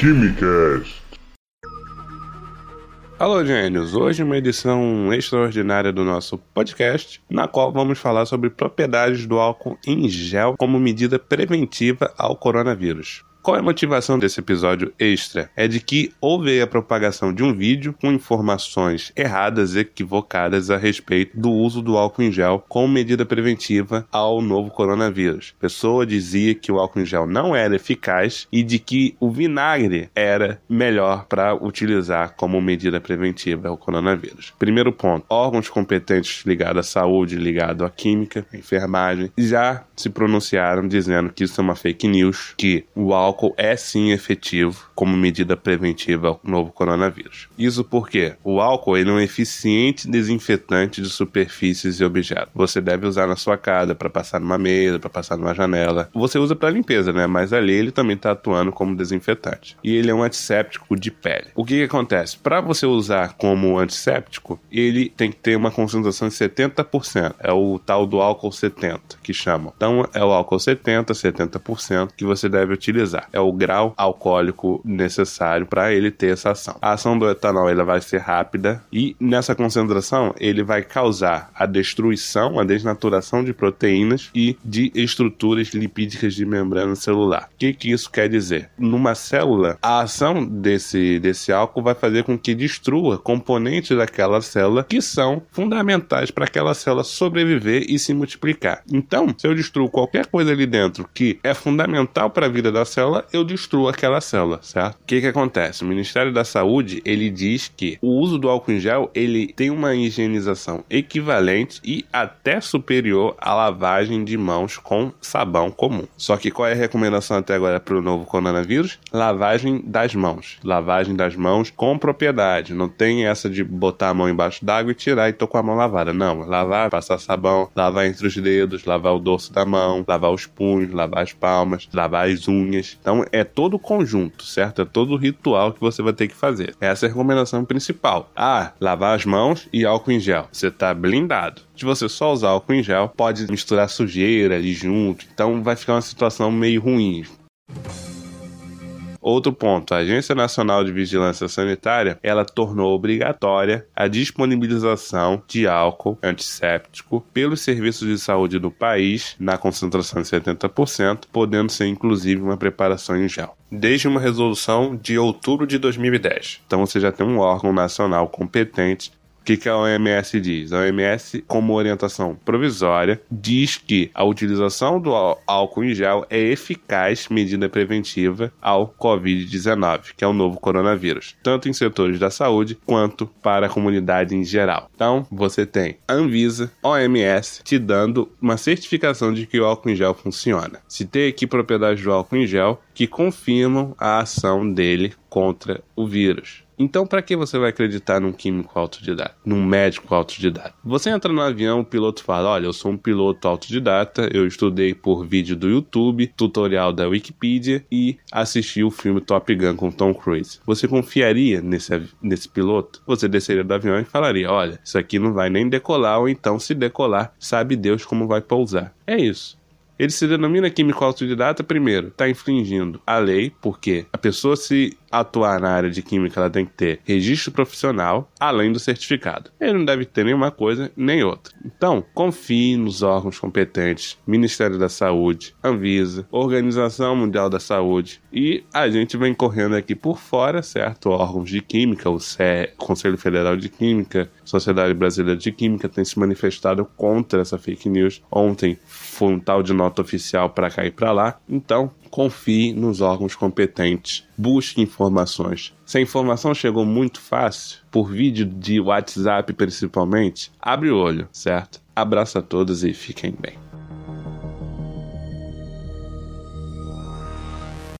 Quimicast. Alô, gênios! Hoje uma edição extraordinária do nosso podcast, na qual vamos falar sobre propriedades do álcool em gel como medida preventiva ao coronavírus. Qual é a motivação desse episódio extra? É de que houve a propagação de um vídeo com informações erradas, equivocadas a respeito do uso do álcool em gel como medida preventiva ao novo coronavírus. A pessoa dizia que o álcool em gel não era eficaz e de que o vinagre era melhor para utilizar como medida preventiva ao coronavírus. Primeiro ponto: órgãos competentes ligados à saúde, ligados à química, à enfermagem, já se pronunciaram dizendo que isso é uma fake news, que o álcool álcool é sim efetivo como medida preventiva ao novo coronavírus. Isso porque o álcool ele é um eficiente desinfetante de superfícies e objetos. Você deve usar na sua casa para passar numa mesa, para passar numa janela. Você usa para limpeza, né? Mas ali ele também está atuando como desinfetante. E ele é um antisséptico de pele. O que, que acontece? Para você usar como antisséptico, ele tem que ter uma concentração de 70%. É o tal do álcool 70 que chamam. Então é o álcool 70, 70% que você deve utilizar É o grau alcoólico necessário para ele ter essa ação. A ação do etanol ela vai ser rápida e nessa concentração ele vai causar a destruição, a desnaturação de proteínas e de estruturas lipídicas de membrana celular. O que, que isso quer dizer? Numa célula, a ação desse, desse álcool vai fazer com que destrua componentes daquela célula que são fundamentais para aquela célula sobreviver e se multiplicar. Então, se eu destruo qualquer coisa ali dentro que é fundamental para a vida da célula, célula, eu destruo aquela célula, certo? O que que acontece? O Ministério da Saúde, ele diz que o uso do álcool em gel, ele tem uma higienização equivalente e até superior à lavagem de mãos com sabão comum. Só que qual é a recomendação até agora para o novo coronavírus? Lavagem das mãos. Lavagem das mãos com propriedade. Não tem essa de botar a mão embaixo d'água e tirar e tô com a mão lavada. Não, lavar, passar sabão, lavar entre os dedos, lavar o dorso da mão, lavar os punhos, lavar as palmas, lavar as unhas. Então é todo o conjunto, certo? É todo o ritual que você vai ter que fazer. Essa é a recomendação principal. Ah, lavar as mãos e álcool em gel. Você está blindado. Se você só usar álcool em gel, pode misturar sujeira ali junto. Então vai ficar uma situação meio ruim. Outro ponto, a Agência Nacional de Vigilância Sanitária, ela tornou obrigatória a disponibilização de álcool antisséptico pelos serviços de saúde do país na concentração de 70%, podendo ser inclusive uma preparação em gel desde uma resolução de outubro de 2010. Então você já tem um órgão nacional competente o que, que a OMS diz? A OMS, como orientação provisória, diz que a utilização do álcool em gel é eficaz medida preventiva ao Covid-19, que é o novo coronavírus, tanto em setores da saúde quanto para a comunidade em geral. Então, você tem Anvisa, OMS, te dando uma certificação de que o álcool em gel funciona. Se tem aqui propriedades do álcool em gel que confirmam a ação dele contra o vírus. Então, para que você vai acreditar num químico autodidata, num médico autodidata? Você entra no avião, o piloto fala: Olha, eu sou um piloto autodidata, eu estudei por vídeo do YouTube, tutorial da Wikipedia e assisti o filme Top Gun com Tom Cruise. Você confiaria nesse, nesse piloto? Você desceria do avião e falaria: Olha, isso aqui não vai nem decolar, ou então, se decolar, sabe Deus como vai pousar. É isso. Ele se denomina químico autodidata, primeiro, está infringindo a lei, porque a pessoa se atuar na área de química, ela tem que ter registro profissional, além do certificado. Ele não deve ter nenhuma coisa nem outra. Então, confie nos órgãos competentes, Ministério da Saúde, Anvisa, Organização Mundial da Saúde, e a gente vem correndo aqui por fora, certo? Órgãos de química, o CE, Conselho Federal de Química, Sociedade Brasileira de Química tem se manifestado contra essa fake news. Ontem foi um tal de nota oficial para e para lá. Então, confie nos órgãos competentes, busque informações. Se a informação chegou muito fácil, por vídeo de WhatsApp principalmente, abre o olho, certo? Abraço a todos e fiquem bem.